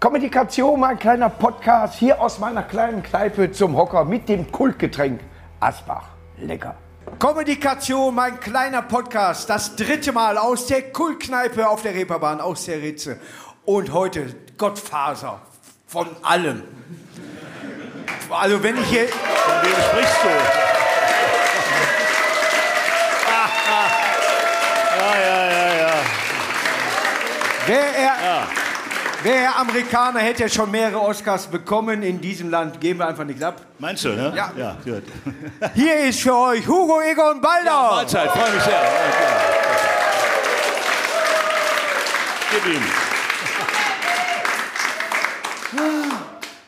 Kommunikation, mein kleiner Podcast hier aus meiner kleinen Kneipe zum Hocker mit dem Kultgetränk Asbach. Lecker. Kommunikation, mein kleiner Podcast, das dritte Mal aus der Kultkneipe auf der Reeperbahn, aus der Ritze. Und heute Gottfaser von allem. Also wenn ich hier... Von wem sprichst du? ja, ja, ja, ja. Wer er, wer er Amerikaner hätte schon mehrere Oscars bekommen in diesem Land. Geben wir einfach nichts ab. Meinst du, ne? Ja. Ja, gut. Hier ist für euch Hugo Egon Balder. Mahlzeit, freue mich sehr. Ja, Gib ihm.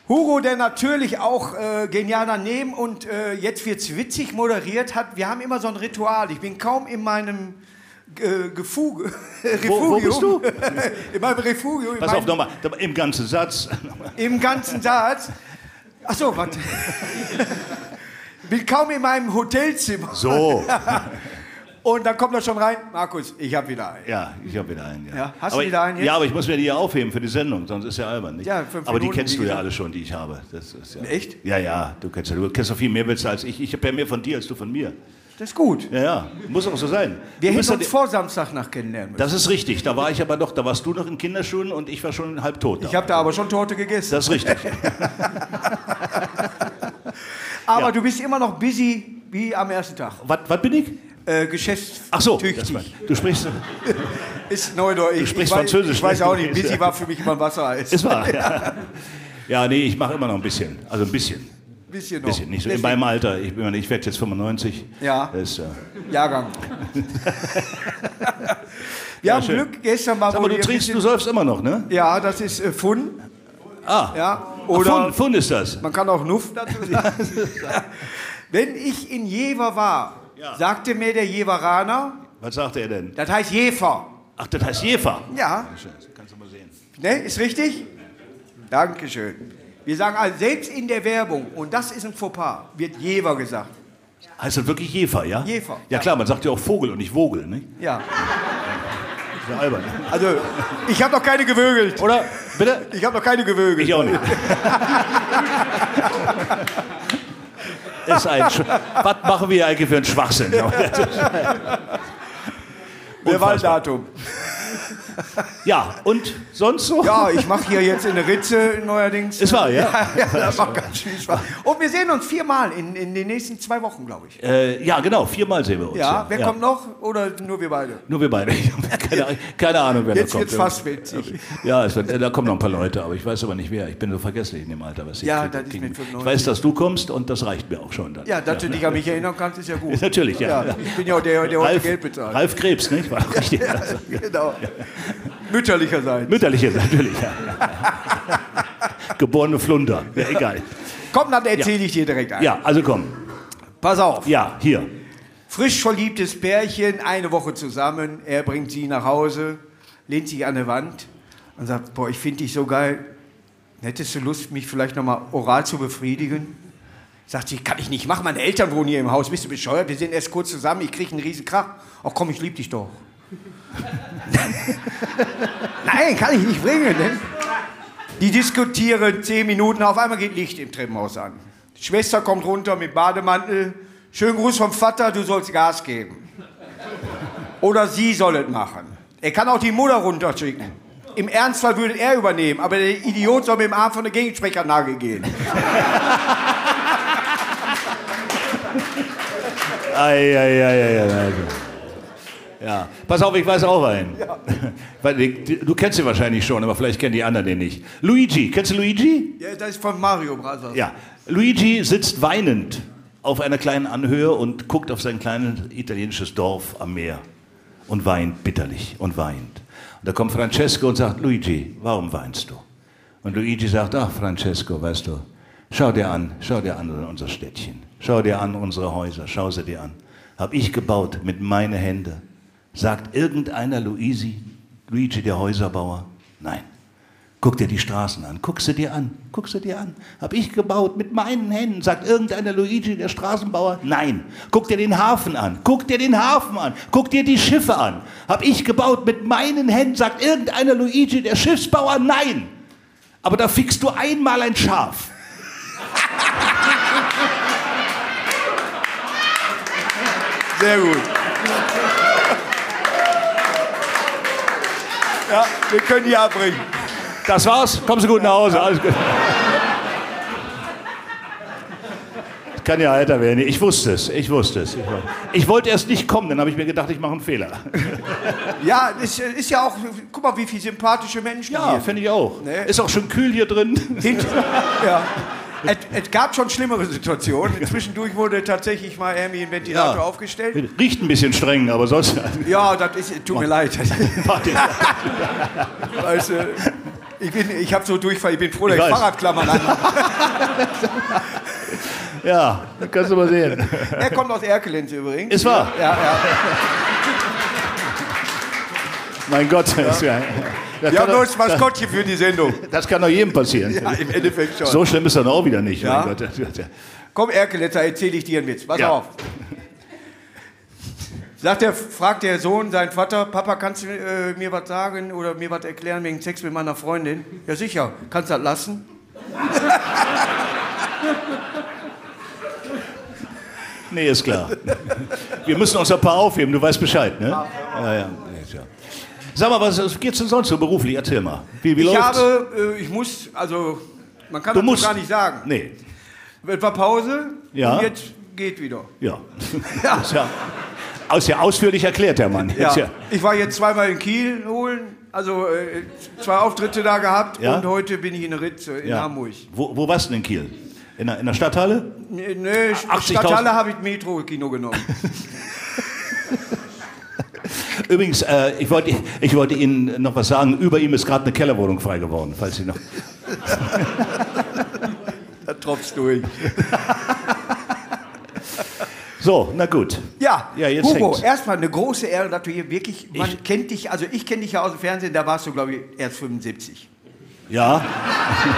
Hugo, der natürlich auch äh, genial daneben und äh, jetzt wird's witzig moderiert hat. Wir haben immer so ein Ritual. Ich bin kaum in meinem Gefuge, Refugium. wo bist du? in meinem Refugium. in Pass auf, nochmal, im ganzen Satz. Im ganzen Satz. Ach so, warte. bin kaum in meinem Hotelzimmer. So. Und dann kommt er schon rein. Markus, ich habe wieder einen. Ja, ich habe wieder einen. Ja, Ja, hast du aber, wieder einen jetzt? Ja, aber ich muss mir die ja aufheben für die Sendung, sonst ist ja albern. Nicht? Ja, fünf aber die kennst du ja alle schon, die ich habe. Das ist ja, Echt? Ja, ja, du kennst ja. Du kennst doch viel mehr Witze als ich. Ich habe ja mehr von dir als du von mir. Das ist gut. Ja, ja, muss auch so sein. Wir hätten uns vor Samstag nach kennenlernen müssen. Das ist richtig. Da war ich aber noch, da warst du noch in Kinderschuhen und ich war schon halb tot. Ich habe da aber schon Torte gegessen. das ist richtig. aber ja. du bist immer noch busy wie am ersten Tag. was, was bin ich? Äh, Geschäftstüchtig. Ach so, mein, du sprichst. Ist Neudeutsch. Du sprichst ich Französisch, ich weiß ne? auch nicht. Busy war für mich immer Wassereis. Ist wahr. Ja, ja nee, ich mache immer noch ein bisschen. Also ein bisschen. Bisschen noch. bisschen. Nicht so in Deswegen- meinem Alter. Ich, ich werde jetzt 95. Ja. Das ist, äh, Jahrgang. Wir haben schön. Glück, gestern mal, wohl du trinkst, du säufst immer noch, ne? Ja, das ist äh, Fun. Ah, Ja, Ach, oder Fund, Fund ist das. man kann auch Nuff dazu sagen. Wenn ich in Jever war, Ja. sagte mir der Jeveraner, Was sagt er denn? das heißt Jever. Ach, das heißt Jefer. Ja, Kannst du mal sehen. ne, ist richtig? Dankeschön. Wir sagen also, selbst in der Werbung, und das ist ein Fauxpas, wird Jever gesagt. Heißt das wirklich Jefer, ja? Jefer, Ja klar, man sagt ja auch Vogel und nicht Vogel, ne? Ja, Ist ja albern. also ich habe noch keine gewögelt. Oder? Bitte? Ich habe noch keine gewögelt. Ich auch nicht. ist ein Sch Was machen wir eigentlich für einen Schwachsinn? Wer war das Datum? Ja, und sonst so? Ja, ich mache hier jetzt in der Ritze neuerdings. Ist wahr, ja? ja, das macht ganz viel Spaß. Und wir sehen uns viermal in, in den nächsten zwei Wochen, glaube ich. Äh, ja, genau, viermal sehen wir uns. Ja, wer kommt noch? Oder nur wir beide? Nur wir beide. Keine, keine Ahnung, wer Jetzt da kommt. wird's fast witzig. Ja, es wird, da kommen noch ein paar Leute, aber ich weiß aber nicht wer. Ich bin so vergesslich in dem Alter, was ich Ja, krieg- das ist mit 95. Ich weiß, dass du kommst und das reicht mir auch schon. Dann. Ja, dass du dich an mich erinnern kannst, ist ja gut. Natürlich, ja. Ja, ich bin ja auch der, der heute Ralf, Geld bezahlt. Ralf Krebs, nicht? War richtig. Genau. Mütterlicherseits. Mütterliche, natürlich. Ja. Geborene Flunder. Ja, egal. Komm, dann erzähle ich dir direkt ein. Ja, also komm. Pass auf. Ja, hier. Frisch verliebtes Pärchen, eine Woche zusammen. Er bringt sie nach Hause, lehnt sich an die Wand und sagt: Boah, ich finde dich so geil. Hättest du Lust, mich vielleicht nochmal oral zu befriedigen? Sagt sie: Kann ich nicht machen. Meine Eltern wohnen hier im Haus. Bist du bescheuert? Wir sind erst kurz zusammen. Ich kriege einen riesen Krach. Ach komm, ich liebe dich doch. Nein, kann ich nicht bringen. Ne? Die diskutieren zehn Minuten. Auf einmal geht Licht im Treppenhaus an. Die Schwester kommt runter mit Bademantel. Schönen Gruß vom Vater, du sollst Gas geben. Oder sie soll es machen. Er kann auch die Mutter runterschicken. Im Ernstfall würde er übernehmen, aber der Idiot soll mit dem Arm von der Gegensprechanlage gehen. Ei, ei, ei, ei, ei. Ja, pass auf, ich weiß auch einen. Weil, Du kennst ihn wahrscheinlich schon, aber vielleicht kennen die anderen den nicht. Luigi, kennst du Luigi? Ja, das ist von Mario Bros. Ja. Luigi sitzt weinend auf einer kleinen Anhöhe und guckt auf sein kleines italienisches Dorf am Meer und weint bitterlich und weint. Und da kommt Francesco und sagt, Luigi, warum weinst du? Und Luigi sagt, ach Francesco, weißt du, schau dir an, schau dir an unser Städtchen, schau dir an unsere Häuser, schau sie dir an. Hab ich gebaut mit meinen Händen. Sagt irgendeiner Luigi, Luigi der Häuserbauer? Nein. Guck dir die Straßen an, guck sie dir an, guck sie dir an. Hab ich gebaut mit meinen Händen, sagt irgendeiner Luigi, der Straßenbauer? Nein. Guck dir den Hafen an, guck dir den Hafen an, guck dir die Schiffe an. Hab ich gebaut mit meinen Händen, sagt irgendeiner Luigi, der Schiffsbauer? Nein. Aber da fickst du einmal ein Schaf. Sehr gut. Ja, wir können die abbringen. Das war's. Kommen Sie gut nach Hause. Alles gut. Das kann ja heiter werden. Ich wusste es. Ich wusste es. Ich, wollte- erst nicht kommen, dann habe ich mir gedacht, ich mache einen Fehler. Ja, ist, ist ja auch, guck mal, wie viele sympathische Menschen Ja, hier. finde ich auch. Nee. Ist auch schon kühl hier drin. Hint- ja. Es, es gab schon schlimmere Situationen. Zwischendurch wurde tatsächlich mal irgendwie ein Ventilator Ja. aufgestellt. Riecht ein bisschen streng, aber sonst. Ja, das ist, tut mir leid. Weißt du, ich, bin- ich habe so Durchfall, ich bin froh, dass Ich ich. Fahrradklammern habe. Ja, das kannst du mal sehen. Er kommt aus Erkelenz übrigens. Ist wahr. Ja, ja. Mein Gott. Das, ja, das, Wir haben nur das Maskottchen für die Sendung. das kann doch jedem passieren. Ja, im Endeffekt schon. So schlimm ist das auch wieder nicht. Ja. Komm, Erkelenzer, erzähle ich dir einen Witz. Pass Ja. auf. Sagt der, fragt der Sohn seinen Vater, Papa, kannst du äh, mir was sagen oder mir was erklären wegen Sex mit meiner Freundin? Ja, sicher. Kannst du das lassen? Nee, ist klar. Wir müssen uns ein paar aufheben, du weißt Bescheid, ne? Ja, ja. Ja. Sag mal, was geht's denn sonst so beruflich? Erzähl mal. Wie, wie Ich läuft's? habe, äh, ich muss, also, man kann du das musst. gar nicht sagen. Nee. Es war Pause Ja. und jetzt geht wieder. Ja. Ist ja, ist ja ausführlich erklärt, der Mann. Ja. Ja, Ich war jetzt zweimal in Kiel holen, also äh, zwei Auftritte da gehabt Ja? und heute bin ich in Ritze in ja. Hamburg. Wo, wo warst du denn in Kiel? In der, in der Stadthalle? Nee, nee 80.000. Stadthalle habe ich Metro-Kino genommen. Übrigens, äh, ich, wollte, ich wollte Ihnen noch was sagen. Über ihm ist gerade eine Kellerwohnung frei geworden, falls Sie noch. da tropfst durch. So, na gut. Ja, Ja, jetzt Hugo, hängt's. erstmal eine große Ehre, dass du hier wirklich, man Ich- kennt dich, also ich kenne dich ja aus dem Fernsehen, da warst du, glaube ich, erst 75. Ja.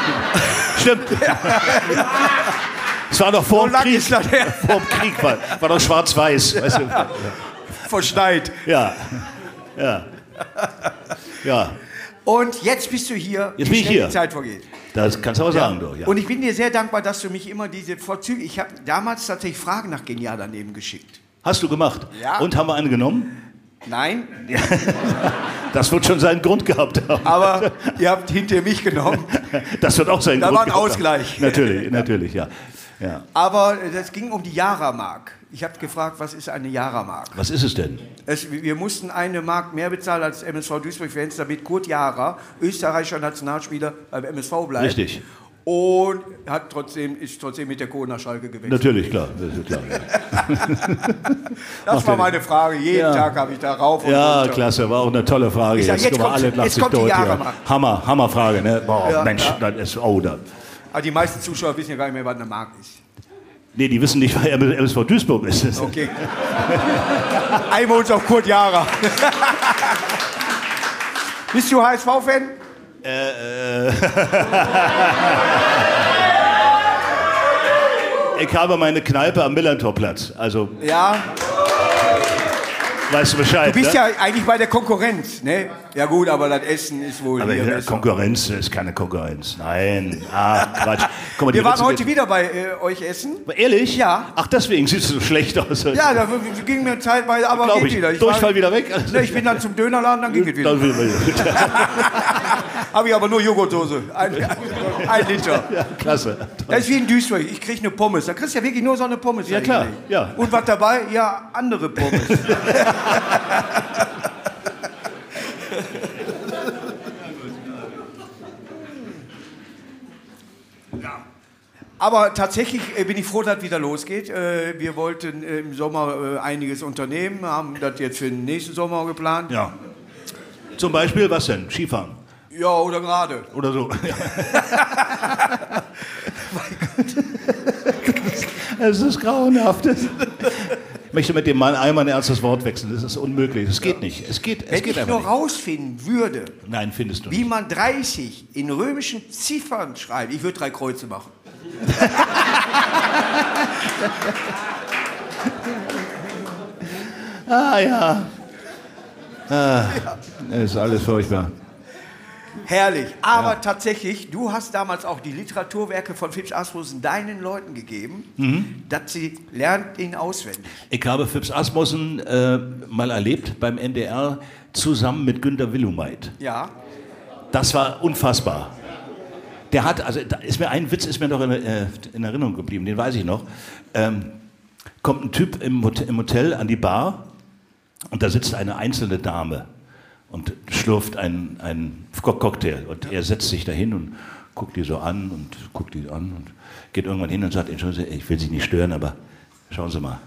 Stimmt. Es war doch vor So dem Krieg. ist das her. Vor dem Krieg war, war doch schwarz-weiß. Weißt du? Verschneit. Ja. Ja. Ja. Und jetzt bist du hier, Jetzt bin ich hier. die Zeit vergeht. Das kannst du aber sagen, du. Ja. Und ich bin dir sehr dankbar, dass du mich immer diese Vorzüge, ich habe damals tatsächlich Fragen nach Genial daneben geschickt. Hast du gemacht? Ja. Und haben wir eine genommen? Nein, Das wird schon seinen Grund gehabt haben. aber ihr habt hinter mich genommen. Das wird auch seinen Da Grund war ein gehabt haben. Ausgleich. Natürlich, natürlich, ja. Ja. Aber es ging um die Jara-Mark. Ich habe gefragt, was ist eine Jara-Mark? Was ist es denn? Es, wir mussten eine Mark mehr bezahlen als MSV Duisburg-Fans, damit Kurt Jara, österreichischer Nationalspieler, beim MSV bleibt. Richtig. Und hat trotzdem, ist trotzdem mit der Kohle nach Schalke gewechselt. Natürlich, klar. Das klar. Das Macht war ja meine Frage. Jeden Ja. Tag habe ich da rauf und Ja, runter. klasse, war auch eine tolle Frage. Sag, jetzt mal, kommt- alle jetzt kommt die. Jahre-Mark. Hammer, Hammerfrage, ne? Boah, Ja, Mensch, ja. das ist, oh, da. Aber die meisten Zuschauer wissen ja gar nicht mehr, was eine Mark ist. Nee, die wissen nicht, wer MSV Duisburg ist. Okay. Einmal uns auf Kurt Jara. Bist du HSV-Fan? Äh, Ich habe meine Kneipe am Millantorplatz. Also, Ja. weißt du Bescheid, Du bist ne? ja eigentlich bei der Konkurrenz, ne? Ja gut, aber das Essen ist wohl Aber hier. Konkurrenz ist keine Konkurrenz. Nein. Ah, Quatsch. Mal, Wir waren Ritze heute wieder bei äh, euch essen. Ehrlich? Ja. Ach, deswegen siehst du so schlecht aus. Ja, da ging mir zeitweise, aber Glaube geht ich. wieder. Ich, Durchfall war, wieder weg? ne, ich bin dann zum Dönerladen, dann ging es wieder. Habe ich aber nur Joghurtdose. Ein, ein, ein Liter. Ja, klasse. Das ist wie in Duisburg. Ich kriege eine Pommes. Da kriegst du ja wirklich nur so eine Pommes. Ja, klar. Ja. Und was dabei? Ja, andere Pommes. Aber tatsächlich äh, bin ich froh, dass es wieder losgeht. Äh, Wir wollten äh, im Sommer einiges unternehmen, haben das jetzt für den nächsten Sommer geplant. Ja. Zum Beispiel, was denn? Skifahren? Ja, oder gerade. Oder so. Es ist grauenhaft. Ich möchte mit dem Mann einmal ein ernstes Wort wechseln. Das ist unmöglich. Es geht nicht. Es geht, es Wenn geht ich nur nicht. rausfinden würde, Nein, findest du wie nicht. man 30 in römischen Ziffern schreibt, ich würde drei Kreuze machen. Ah ja. Ah, ist alles furchtbar. Herrlich. Aber ja. tatsächlich, du hast damals auch die Literaturwerke von Phipps Asmussen deinen Leuten gegeben, mhm. dass sie lernt ihn auswendig. Ich habe Phipps Asmussen äh, mal erlebt beim NDR zusammen mit Günter Willumeit. Ja. Das war unfassbar. Der hat, also da ist mir ein Witz ist mir noch in, äh, in Erinnerung geblieben, den weiß ich noch. Ähm, kommt ein Typ im Hotel, im Hotel an die Bar und da sitzt eine einzelne Dame und schlürft einen, Cocktail. Und er setzt sich dahin und guckt die so an und guckt die an und geht irgendwann hin und sagt, Entschuldigung, ich will Sie nicht stören, aber schauen Sie mal.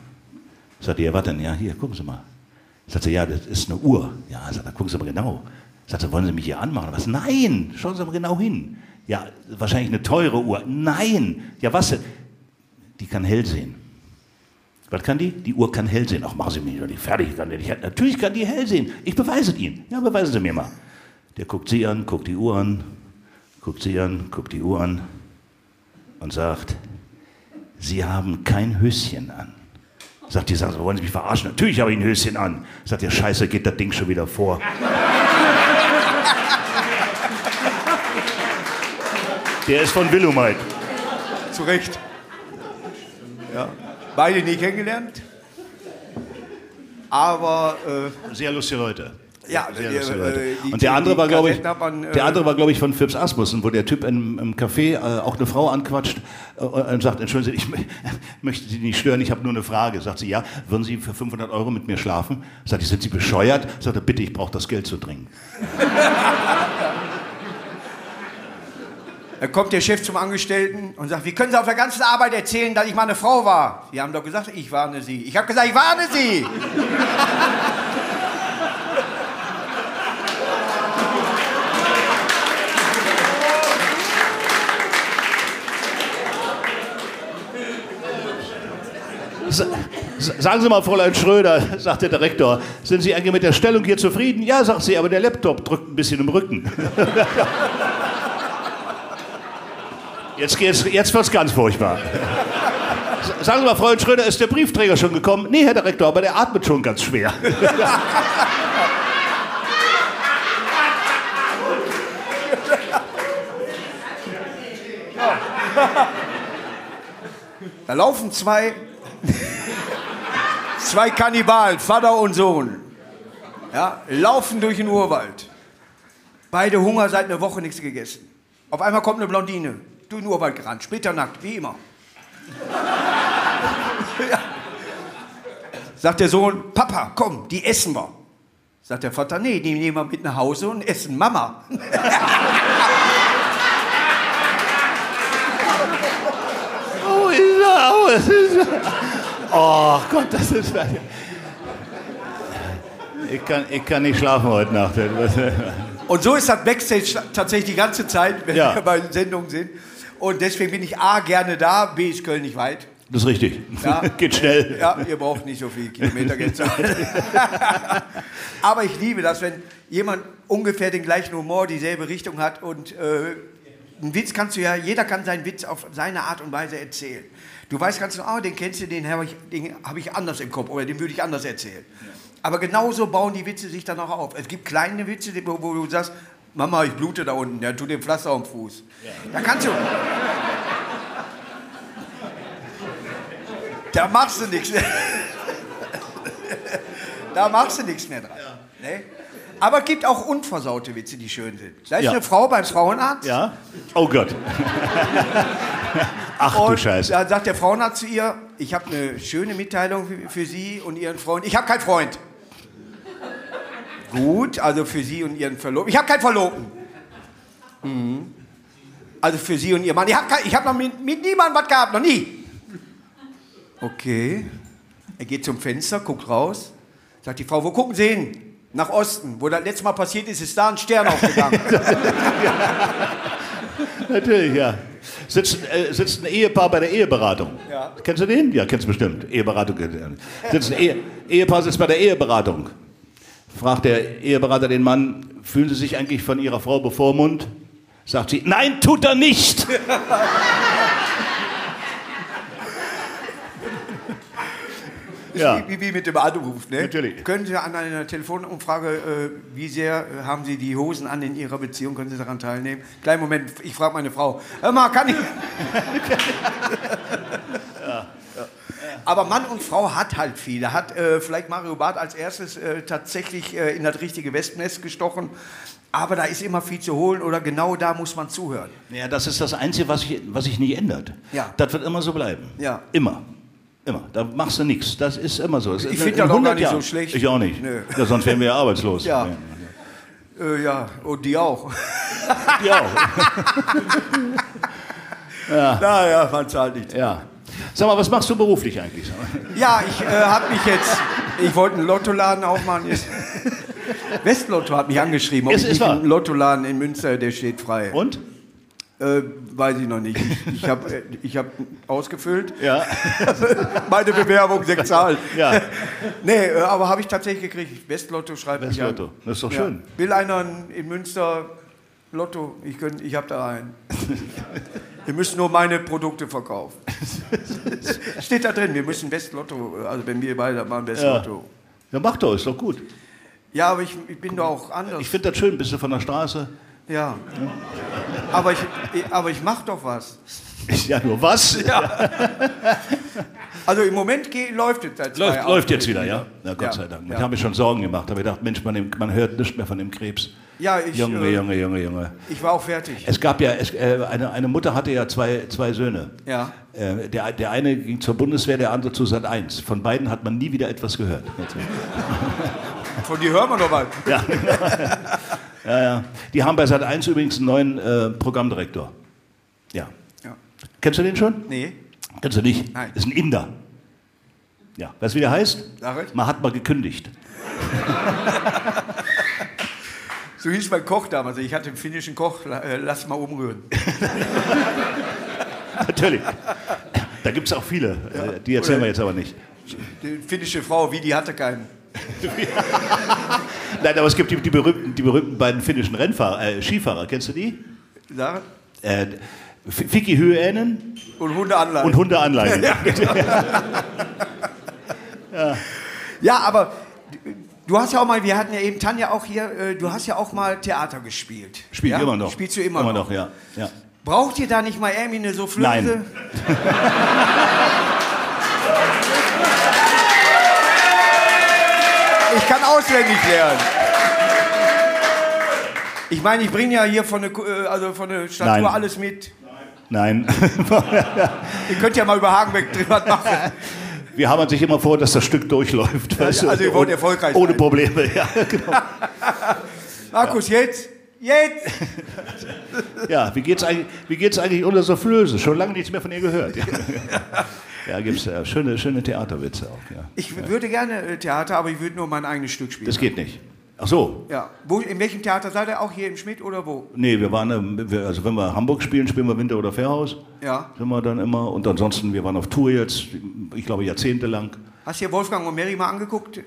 Sagt er, ja, was denn? Ja, hier, gucken Sie mal. Sagt er, ja, das ist eine Uhr. Ja, sagt er, gucken Sie mal genau. Sagt er, wollen Sie mich hier anmachen? Was? Nein, schauen Sie mal genau hin. Ja, wahrscheinlich eine teure Uhr. Nein. Ja, was? Die kann hell sehen. Was kann die? Die Uhr kann hell sehen. Ach, machen Sie mich doch nicht fertig. Kann die nicht. Natürlich kann die hell sehen. Ich beweise es Ihnen. Ja, beweisen Sie mir mal. Der guckt Sie an, guckt die Uhr an, guckt Sie an, guckt die Uhr an und sagt, Sie haben kein Höschen an. Sagt die, sagen Sie, wollen Sie mich verarschen? Natürlich habe ich ein Höschen an. Sagt der Scheiße, geht das Ding schon wieder vor. Der ist von Willumeit. Zu Recht. Ja. Beide nie kennengelernt. Aber. Äh, Sehr lustige Leute. Ja, sehr die, lustige Leute. Die, und der andere war, glaube ich, man, äh, der andere war, glaube ich, von Phipps Asmussen, wo der Typ im, im Café äh, auch eine Frau anquatscht äh, und sagt, entschuldigen Sie, ich möchte Sie nicht stören, ich habe nur eine Frage. Sagt sie, ja, würden Sie für 500 Euro mit mir schlafen? Sagt sie, sind Sie bescheuert? Sagt er, bitte, ich brauche das Geld zu dringend. Dann kommt der Chef zum Angestellten und sagt, wie können Sie auf der ganzen Arbeit erzählen, dass ich mal eine Frau war? Sie haben doch gesagt, ich warne Sie. Ich habe gesagt, ich warne Sie. Sagen Sie mal, Fräulein Schröder, sagt der Direktor, sind Sie eigentlich mit der Stellung hier zufrieden? Ja, sagt sie, aber der Laptop drückt ein bisschen im Rücken. Jetzt, jetzt, jetzt wird es ganz furchtbar. Sagen Sie mal, Freund Schröder, ist der Briefträger schon gekommen? Nee, Herr Direktor, aber der atmet schon ganz schwer. Da laufen zwei, zwei Kannibalen, Vater und Sohn, ja, laufen durch den Urwald. Beide Hunger seit einer Woche nichts gegessen. Auf einmal kommt eine Blondine du nur Urwald gerannt, splitternackt, wie immer. ja. Sagt der Sohn, Papa, komm, die essen wir. Sagt der Vater, nee, die nehmen wir mit nach Hause und essen Mama. oh, ist er, oh Gott, das ist... Ich kann, ich kann nicht schlafen heute Nacht. Und so ist das Backstage tatsächlich die ganze Zeit, wenn ja. wir bei Sendungen sind. Und deswegen bin ich A gerne da, B ist Köln nicht weit. Das ist richtig. Ja, Geht schnell. Ja, ihr braucht nicht so viele Kilometer Aber ich liebe das, wenn jemand ungefähr den gleichen Humor, dieselbe Richtung hat und äh, einen Witz kannst du ja, jeder kann seinen Witz auf seine Art und Weise erzählen. Du weißt ganz genau, oh, den kennst du, den habe ich, hab ich anders im Kopf oder den würde ich anders erzählen. Aber genauso bauen die Witze sich dann auch auf. Es gibt kleine Witze, wo, wo du sagst, Mama, ich blute da unten, ja, tu dem Pflaster am Fuß. Ja. Da kannst du. da machst du nichts mehr. da machst du nichts mehr dran. Ja. Ne? Aber es gibt auch unversaute Witze, die schön sind. Da ist ja. eine Frau beim Frauenarzt. Ja. Oh Gott. Ach und du Scheiße. Da sagt der Frauenarzt zu ihr: Ich habe eine schöne Mitteilung für Sie und Ihren Freund. Ich habe keinen Freund. Gut, also für Sie und Ihren Verlobten. Ich habe keinen Verlobten. Mhm. Also für Sie und Ihr Mann. Ich habe hab noch mit, mit niemandem was gehabt, noch nie. Okay. Er geht zum Fenster, guckt raus. Sagt die Frau, wo gucken Sie hin? Nach Osten. Wo das letzte Mal passiert ist, ist da ein Stern aufgegangen. Natürlich, ja. Sitzt, äh, sitzt ein Ehepaar bei der Eheberatung. Ja. Kennst du den? Ja, kennst du bestimmt. Eheberatung. Sitzt ein Ehe, Ehepaar sitzt bei der Eheberatung fragt der Eheberater den Mann, fühlen Sie sich eigentlich von Ihrer Frau bevormundet? Sagt sie, nein, tut er nicht. Ja. wie, wie mit dem Anruf. Ne? Natürlich. Können Sie an einer Telefonumfrage, äh, wie sehr äh, haben Sie die Hosen an in Ihrer Beziehung, können Sie daran teilnehmen? Kleinen Moment, ich frage meine Frau. Hör mal, kann ich... Aber Mann und Frau hat halt viel. Da hat äh, vielleicht Mario Barth als erstes äh, tatsächlich äh, in das richtige Wespennest gestochen. Aber da ist immer viel zu holen oder genau da muss man zuhören. Ja, das ist das Einzige, was sich was sich nicht ändert. Ja. Das wird immer so bleiben. Ja. Immer. Immer. Da machst du nichts. Das ist immer so. Das Ich ist find in das auch gar 100 nicht so Jahren. schlecht. Ich auch nicht. Nö. Ja, sonst wären wir ja arbeitslos. Ja. Äh, ja, und die auch. Die auch. Naja, man zahlt nicht. Ja. Sag mal, was machst du beruflich eigentlich? Ja, ich äh, habe mich jetzt. Ich wollte einen Lottoladen aufmachen. Jetzt. Westlotto hat mich angeschrieben. Ob Es ich ist einen Lottoladen in Münster, der steht frei. Und? Äh, weiß ich noch nicht. Ich, ich habe äh, ich hab ausgefüllt. Ja. Meine Bewerbung sechs Zahlen. Ja. Nee, äh, aber habe ich tatsächlich gekriegt. Westlotto schreibt mich an. Westlotto. Das ist doch Ja. schön. Will einer in Münster Lotto? Ich, könnt, ich habe da einen. Wir müssen nur meine Produkte verkaufen. Steht da drin, wir müssen Westlotto, also wenn wir beide machen Westlotto. Ja, mach doch, ist doch gut. Ja, aber ich, ich bin doch auch anders. Ich finde das schön, bist du von der Straße? Ja. Aber ich, aber ich mache doch was. Ja, nur was? Also im Moment geht, läuft es seit Läuft, Jahren. läuft jetzt wieder, ja? Na Gott Ja. sei Dank. Ich Ja. habe mir schon Sorgen gemacht. Da habe ich gedacht, Mensch, man, man hört nichts mehr von dem Krebs. Ja, ich, Junge, äh, Junge, Junge, Junge. Ich war auch fertig. Es gab ja, es, äh, eine, eine Mutter hatte ja zwei, zwei Söhne. Ja. Äh, der, der eine ging zur Bundeswehr, der andere zu Sat 1. Von beiden hat man nie wieder etwas gehört. Von dir hören wir noch was. Ja. ja, ja. Die haben bei Sat 1 übrigens einen neuen äh, Programmdirektor. Ja. Ja. Kennst du den schon? Nee, Kennst du nicht? Nein. Ist ein Inder. Ja. Weißt du, wie der heißt? Sag ich. Man hat mal gekündigt. so hieß mein Koch damals. Ich hatte einen finnischen Koch, äh, lass mal umrühren. Natürlich. Da gibt es auch viele. Äh, die erzählen Oder- wir jetzt aber nicht. Die finnische Frau, wie die hatte keinen. Nein, aber es gibt die, die, berühmten, die berühmten beiden finnischen Rennfahrer, äh, Skifahrer. Kennst du die? Sag, Äh, Fiki Hyönen und Hunde anleihen. und Hunde Anleihen. Ja, aber du hast ja auch mal, wir hatten ja eben Tanja auch hier, äh, du hast ja auch mal Theater gespielt. Spielt ja? immer noch. Spielst du immer, immer noch? noch? ja. ja. Braucht ihr da nicht mal irgendwie eine Soufflöse? Nein. Ich kann auswendig lernen. Ich meine, ich bringe ja hier von der, äh, also von der Statur Nein. alles mit. Nein. Ihr könnt ja mal über Hagenbeck drüber machen. Wir haben sich immer vor, dass das Stück durchläuft. weißt du? also ihr wollt erfolgreich Ohne sein. Probleme, ja. Genau. Markus, jetzt? Jetzt? Ja, wie geht's eigentlich, wie geht's eigentlich unter Soufflöse? Schon lange nichts mehr von ihr gehört. Ja, ja gibt's ja schöne, schöne Theaterwitze auch. Ja. Ich würde gerne äh, Theater, aber ich würde nur mein eigenes Stück spielen. Das geht nicht. Ach so. Ja. Wo, in welchem Theater seid ihr? Auch hier im Schmidt oder wo? Nee, wir waren, wir- also wenn wir Hamburg spielen, spielen wir Winter- oder Fairhaus. Ja. Sind wir dann immer. Und ansonsten, wir waren auf Tour jetzt, ich glaube jahrzehntelang. Hast du dir Wolfgang und Mary mal angeguckt äh,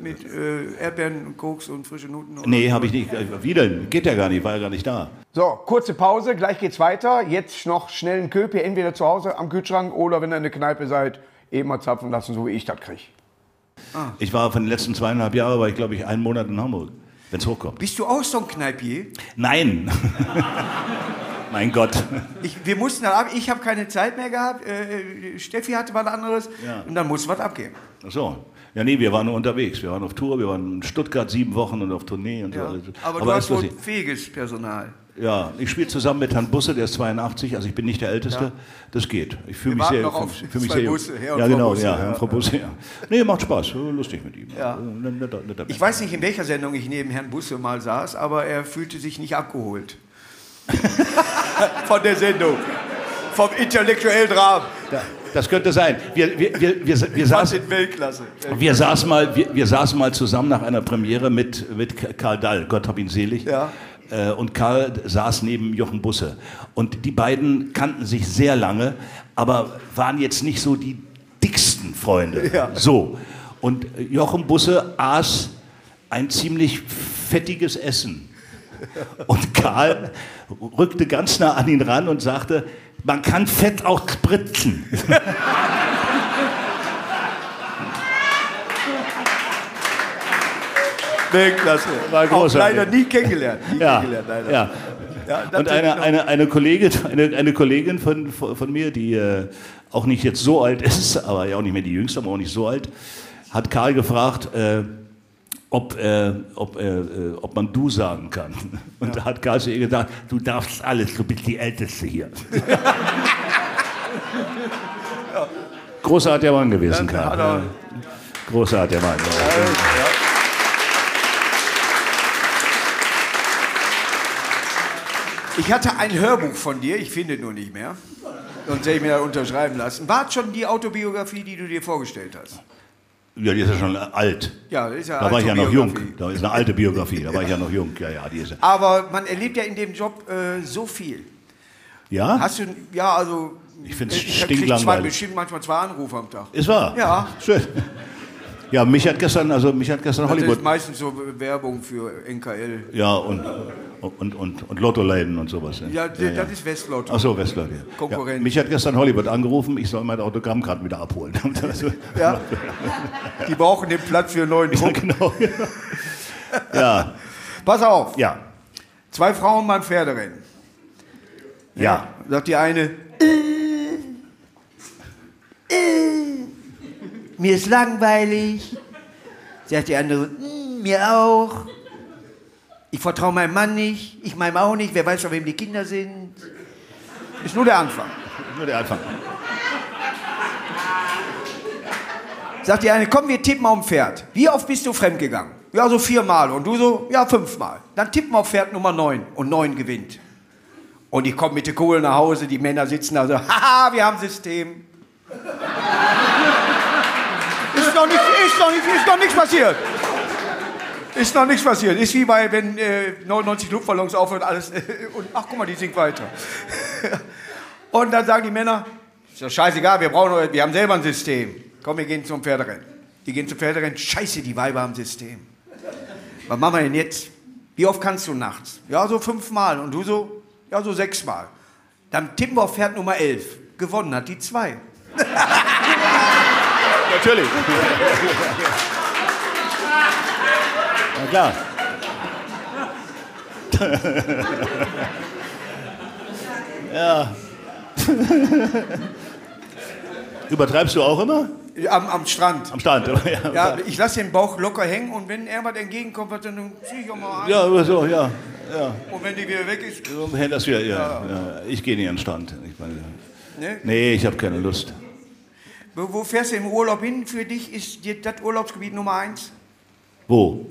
mit äh, Erdbeeren und Koks und frische Nuten? oder? Nee, habe ich nicht. Äh, Wie denn? Geht ja gar nicht, war ja gar nicht da. So, kurze Pause, gleich geht's weiter. Jetzt noch schnell einen Köpi, entweder zu Hause am Kühlschrank oder wenn ihr in der Kneipe seid, eben mal zapfen lassen, so wie ich das kriege. Ich war von den letzten zweieinhalb Jahren, war ich glaube ich einen Monat in Hamburg, wenn es hochkommt. Bist du auch so ein Kneipier? Nein. mein Gott. Ich, wir mussten da ab, ich habe keine Zeit mehr gehabt, äh, Steffi hatte was anderes Ja. und dann musste was abgeben. Ach so. Ja, nee, wir waren nur unterwegs. Wir waren auf Tour, wir waren in Stuttgart sieben Wochen und auf Tournee und Ja. so. Aber, du ist hast wohl lustig. fähiges Personal. Ja, ich spiele zusammen mit Herrn Busse, der ist 82, also ich bin nicht der Älteste. Das geht. Ich fühle mich sehr, auf fühl mich sehr Busse, Herr Ja, Frau genau, Busse, ja, ja. Herr und Frau Busse, ja. Nee, macht Spaß, lustig mit ihm. Ja. Netter- netter- netter Ich weiß nicht, in welcher Sendung ich neben Herrn Busse mal saß, aber er fühlte sich nicht abgeholt. Von der Sendung. Vom intellektuellen Rahmen. Da- Das könnte sein. Wir, wir, wir, wir, wir, saßen, in Weltklasse. wir, saßen mal, wir, wir saßen mal zusammen nach einer Premiere mit, mit Karl Dall, Gott hab ihn selig. Ja. Äh, Und Karl saß neben Jochen Busse. Und die beiden kannten sich sehr lange, aber waren jetzt nicht so die dicksten Freunde. Ja. So. Und Jochen Busse aß ein ziemlich fettiges Essen. Und Karl rückte ganz nah an ihn ran und sagte, man kann Fett auch spritzen. Weltklasse. War Auch großartig. leider nie kennengelernt. Nie Ja, kennengelernt, leider. ja. Ja, Und eine, eine, eine Kollegin, eine, eine Kollegin von, von, mir, die äh, auch nicht jetzt so alt ist, aber ja auch nicht mehr die jüngste, aber auch nicht so alt, hat Karl gefragt, äh, ob, äh, ob, äh, äh, ob man du sagen kann. Und da hat Karl zu ihr gesagt, du darfst alles, du bist die Älteste hier. Großartiger Mann gewesen, Karl. er-. Großartiger Mann. Ja. Ich hatte ein Hörbuch von dir, ich finde es nur nicht mehr. Sonst hätte ich mir das unterschreiben lassen. War es schon die Autobiografie, die du dir vorgestellt hast? Ja, die ist ja schon alt. Ja, das ist ja Da war ich ja noch jung. Da ist eine alte Biografie. Da war ich ja noch jung. Ja, ja, die ist ja. Aber man erlebt ja in dem Job äh, so viel. Ja? Hast du, ja, also. Ich find's ich krieg stinklangweilig. zwei, bestimmt manchmal zwei Anrufe am Tag. Ist wahr? Ja. Schön. Ja, mich hat gestern, also mich hat gestern Das Hollywood. ist meistens so Werbung für NKL. Ja, und, und, und, und Lottoläden und sowas. ne? Ja, das ist Westlotto. Ach so, Westler, ja. Konkurrent. Ja, mich hat gestern Hollywood angerufen, ich soll mein Autogrammkarten wieder abholen. Also, Ja. Die brauchen den Platz für einen neuen Druck. genau. Ja, Pass auf, ja, zwei Frauen beim Pferderennen. ja. Sagt die eine, mir ist langweilig. Sagt die andere, "Mm, mir auch. Ich vertraue meinem Mann nicht, ich meinem auch nicht, wer weiß, von wem die Kinder sind. Ist nur der Anfang. Nur der Anfang. Sagt die eine, komm, wir tippen auf dem Pferd. Wie oft bist du fremdgegangen? Ja, so viermal. Und du so, ja, fünfmal. Dann tippen auf Pferd Nummer neun und neun gewinnt. Und ich komme mit der Kohle nach Hause, die Männer sitzen da so, haha, wir haben System. ist noch nicht, ist noch nicht, ist noch nichts passiert. Ist noch nichts passiert. Ist wie bei, wenn äh, 99 Luftballons aufhört, alles, äh, und ach, guck mal, die singt weiter. und dann sagen die Männer, ist doch scheißegal, wir brauchen, wir haben selber ein System. Komm, wir gehen zum Pferderennen. Die gehen zum Pferderennen, scheiße, die Weiber haben System. Was machen wir denn jetzt? Wie oft kannst du nachts? Ja, so fünfmal. Und du so? Ja, so sechsmal. Dann tippen wir auf Pferd Nummer 11. Gewonnen hat die zwei. Natürlich. Na klar. ja. Übertreibst du auch immer? Am, am Strand. Am Strand? Ja, Ja, ich lasse den Bauch locker hängen und wenn irgendwas entgegenkommt, dann ziehe ich auch mal ein. ja so, ja. ja. Und wenn die wieder weg ist, hält das wieder, ja, ja. Ich gehe nicht an den Strand. Ich meine, ne? nee, ich habe keine Lust. Wo, fährst du im Urlaub hin? Für dich ist das Urlaubsgebiet Nummer eins? Wo?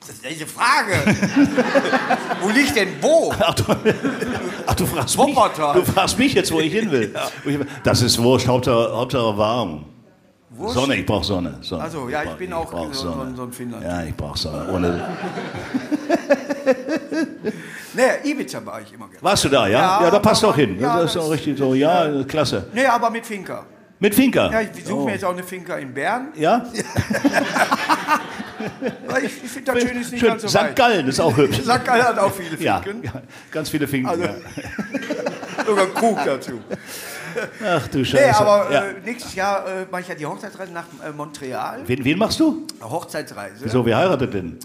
Das ist diese Frage. wo liegt denn wo? Ach du, ach, du fragst mich, du fragst mich jetzt, wo ich hin will. Ich- Das ist wurscht, Hauptsache, Hauptsache warm. Wurscht? Sonne, ich brauche Sonne. Sonne. Also, ja, ich brauch- bin auch brauch so- so- so ein Finnland. Ja, ich brauche Sonne. Ohne, Ne, Ibiza war ich immer gerne. warst du da, ja? Ja, Ja, da passt doch hin. ja, das ist doch richtig so. Ja, klasse. Ne, aber mit Finca. Mit Finca? Ja, ich suche Oh. mir jetzt auch eine Finca in Bern. Ja? Ich, finde das schön ist nicht Schön. ganz so St. weit. Gallen ist auch hübsch. St. Gallen hat auch viele Ja, Finken. ja, ganz viele Finken. Also- ja. Sogar einen Krug dazu. Ach du Scheiße. Nee, aber ja. äh, nächstes Jahr äh, mache ich ja die Hochzeitsreise nach äh, Montreal. wen, wen machst du? Hochzeitsreise. Wieso, wer heiratet denn?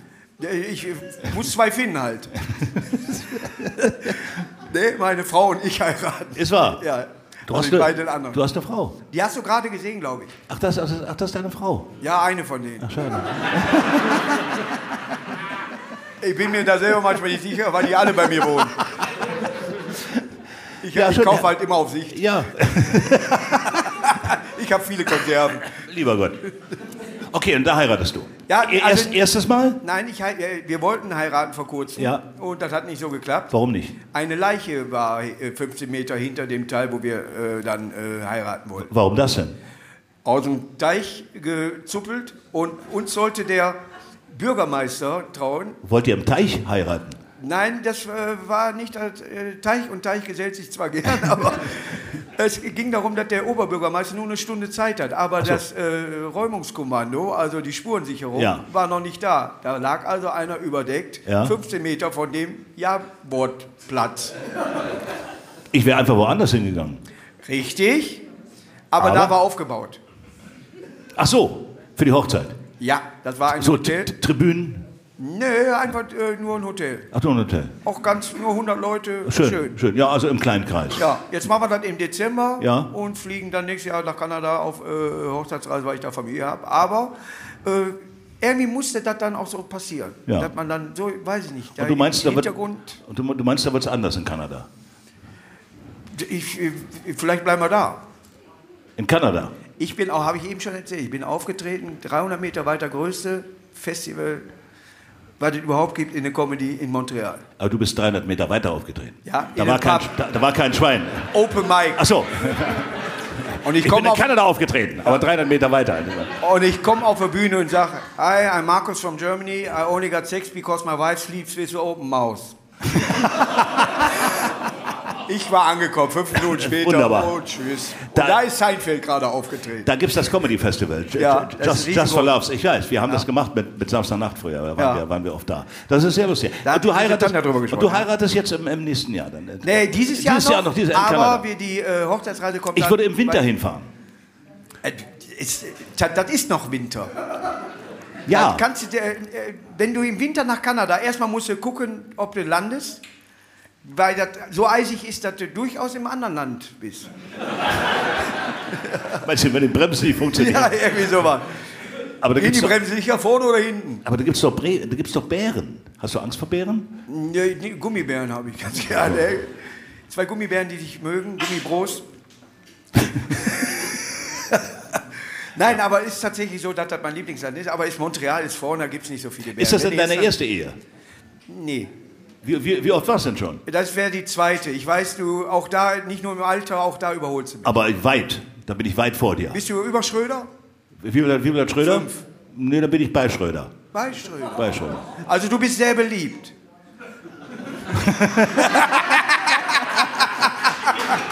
Ich äh, muss zwei finden halt. nee, meine Frau und ich heiraten. Ist wahr? Ja. Du also hast, eine, du hast eine Frau. Die hast du gerade gesehen, glaube ich. Ach das, ach, das, ach, das ist deine Frau. Ja, eine von denen. Ach, schade. Ich bin mir da selber manchmal nicht sicher, weil die alle bei mir wohnen. Ich, Ja, ich kaufe halt immer auf Sicht. Ja, Ich habe viele Konserven. lieber Gott. Okay, und da heiratest du. Ja, E- also- Erst, erstes Mal? Nein, ich, äh, wir wollten heiraten vor kurzem. Ja. Und das hat nicht so geklappt. Warum nicht? Eine Leiche war äh, 15 Meter hinter dem Teil, wo wir äh, dann äh, heiraten wollten. Warum das denn? Aus dem Teich gezuppelt und uns sollte der Bürgermeister trauen. Wollt ihr im Teich heiraten? Nein, das äh, war nicht äh, Teich und Teich gesellt sich zwar gern, aber es ging darum, dass der Oberbürgermeister nur eine Stunde Zeit hat. Aber das äh, Räumungskommando, also die Spurensicherung, Ja. war noch nicht da. Da lag also einer überdeckt, Ja. 15 Meter von dem Jabordplatz. Ich wäre einfach woanders hingegangen. Richtig, aber, Aber? da war aufgebaut. Ach so, für die Hochzeit. Ja, das war ein So, Hotel. Tribünen. Nee, einfach äh, nur ein Hotel. Ach, du ein Hotel. Auch ganz nur 100 Leute. Schön, schön. Ja, also im kleinen Kreis. Ja, jetzt machen wir das im Dezember Ja. und fliegen dann nächstes Jahr nach Kanada auf äh, Hochzeitsreise, weil ich da Familie habe. Aber äh, irgendwie musste das dann auch so passieren. Ja. Dass man dann so, weiß ich nicht, Und du meinst, da wird, und du, du meinst, da wird es anders in Kanada? ich, äh, vielleicht bleiben wir da. In Kanada? Ich bin auch, habe ich eben schon erzählt, ich bin aufgetreten, 300 Meter weiter größte Festival, was es überhaupt gibt in der Comedy in Montreal. Aber du bist 300 Meter weiter aufgetreten. Ja, da in war, kein, da, da war kein Schwein. Open Mic. Ach so, Und ich ich bin komme in Kanada aufgetreten, aber 300 Meter weiter. und ich komm auf die Bühne und sage, Hi, I'm Marcus from Germany. I only got sex because my wife sleeps with the open mouth. ich war angekommen, fünf Minuten später. Wunderbar. Und tschüss. Und Da- da, ist Seinfeld gerade aufgetreten. Da gibt es das Comedy Festival. Ja, Just, Just for. Loves. Ich weiß, wir haben das gemacht mit, mit Samstagnacht früher. Da waren, Ja. wir, waren wir oft da. Das ist sehr lustig. Da und, du heiratest, und du ja. heiratest jetzt im, im nächsten Jahr. Dann. Nee, dieses Jahr Dieses noch, Jahr noch, dieses- aber wir, die äh, Hochzeitsreise kommt Ich würde im Winter hinfahren. Äh, ist, das ist noch Winter. Ja. Dann kannst du, äh, äh, wenn du im Winter nach Kanada, erstmal musst du gucken, ob du landest, weil das so eisig ist, dass du durchaus im anderen Land bist. Meinst du, wenn die Bremsen nicht funktionieren? Ja, irgendwie sowas. aber da gibt die es doch, Bremse sicher vorne oder hinten? aber da doch, Bre- da gibt's doch Bären. Hast du Angst vor Bären? Nee, nee, Gummibären habe ich ganz gerne. ey. Zwei Gummibären, die dich mögen, Gummibros. Nein, aber ist tatsächlich so, dass das mein Lieblingsland ist. Aber ist Montreal ist vorne, da gibt es nicht so viele Bären. Ist das denn deine erste Ehe? Nee. Wie, wie, wie oft war es denn schon? Das wäre die zweite. Ich weiß, du, auch da, nicht nur im Alter, auch da überholst du mich. Aber weit. Da bin ich weit vor dir. Bist du über Schröder? Wie viel, wie viel Schröder? Fünf. Nee, da bin ich bei Schröder. Bei Schröder. Bei Schröder. Also du bist sehr beliebt.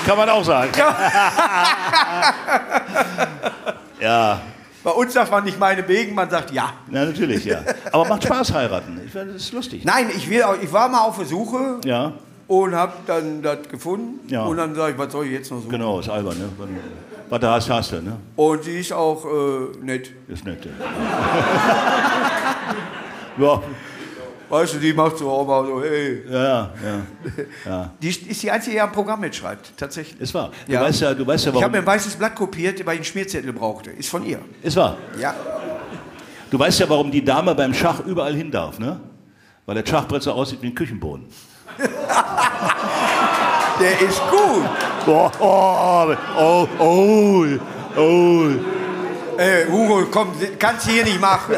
Kann man auch sagen. ja, Bei uns sagt man nicht meine wegen, man sagt ja. na, natürlich, ja. Aber macht Spaß heiraten. Ich das ist lustig. Nein, ich, will, auch- ich war mal auf der Suche Ja, und habe dann das gefunden. Ja. Und dann sage ich, was soll ich jetzt noch suchen? genau, ist albern, ne? Was du hast, hast du, ne? Und sie ist auch äh, nett. Ist nett, ja. ja, Weißt du, die macht so auch mal so, hey. ja, ja. Die ist die Einzige, die ein Programm mitschreibt, tatsächlich. Ist wahr. Du Ja. weißt ja, du weißt ja, Ich habe warum. mir ein weißes Blatt kopiert, weil ich einen Schmierzettel brauchte. Ist von ihr. Ist wahr. Ja. Du weißt ja, warum die Dame beim Schach überall hin darf, ne? Weil der Schachbrett so aussieht wie ein Küchenboden. Der ist gut. Oh, oh, oh, oh, oh. Äh, Hugo, komm, kannst du hier nicht machen.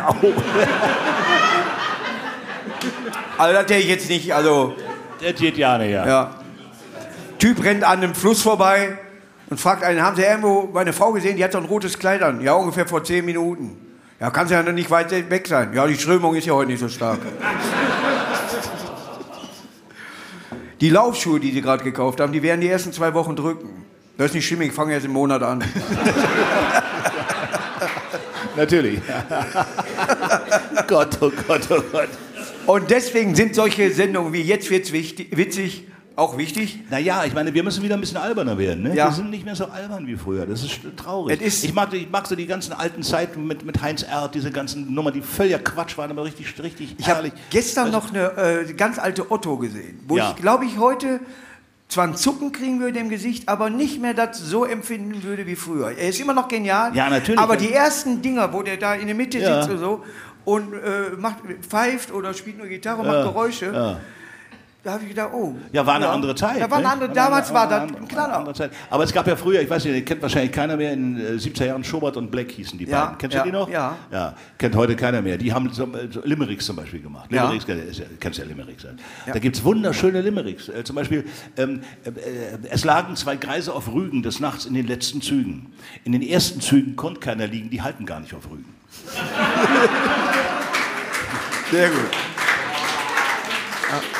Also das hätte ich jetzt nicht, also, Das geht ja nicht, ja. ja. Typ rennt an einem Fluss vorbei und fragt einen, haben Sie irgendwo meine Frau gesehen, die hat so ein rotes Kleid an? Ja, ungefähr vor zehn Minuten. Ja, kann sie ja noch nicht weit weg sein. Ja, die Strömung ist ja heute nicht so stark. Die Laufschuhe, die sie gerade gekauft haben, die werden die ersten zwei Wochen drücken. Das ist nicht schlimm, ich fange erst im Monat an. Natürlich. Gott, oh Gott, oh Gott. Und deswegen sind solche Sendungen wie jetzt wird's wichtig, witzig auch wichtig. Naja, ich meine, wir müssen wieder ein bisschen alberner werden. Ne? Ja. Wir sind nicht mehr so albern wie früher. Das ist traurig. Ist- ich, mag, ich mag so die ganzen alten Zeiten mit, mit Heinz Erhardt, diese ganzen Nummer, die völliger Quatsch waren, aber richtig, richtig Ich habe gestern noch eine äh, ganz alte Otto gesehen, wo Ja. ich glaube ich heute zwar einen Zucken kriegen würde im Gesicht, aber nicht mehr das so empfinden würde wie früher. Er ist immer noch genial. Ja, natürlich. Aber die ersten Dinger, wo der da in der Mitte Ja. sitzt und so und äh, macht, pfeift oder spielt nur Gitarre, macht Geräusche, Ja. Da habe ich gedacht, oh. Ja, war eine andere Zeit. Da war eine ne? andere, damals war das eine ein andere- Zeit. Aber es gab ja früher, ich weiß nicht, den kennt wahrscheinlich keiner mehr, in äh, 70er Jahren Schobert und Black hießen die Ja, beiden. Kennst ja, du die noch? ja. ja. Kennt heute keiner mehr. Die haben so, so Limericks zum Beispiel gemacht. Ja. Limericks, äh, ja- kennst du ja Limericks. Ja. Da gibt es wunderschöne Limericks. Äh, zum Beispiel, ähm, äh, äh, es lagen zwei Greise auf Rügen des Nachts in den letzten Zügen. In den ersten Zügen konnte keiner liegen, die halten gar nicht auf Rügen. Sehr gut.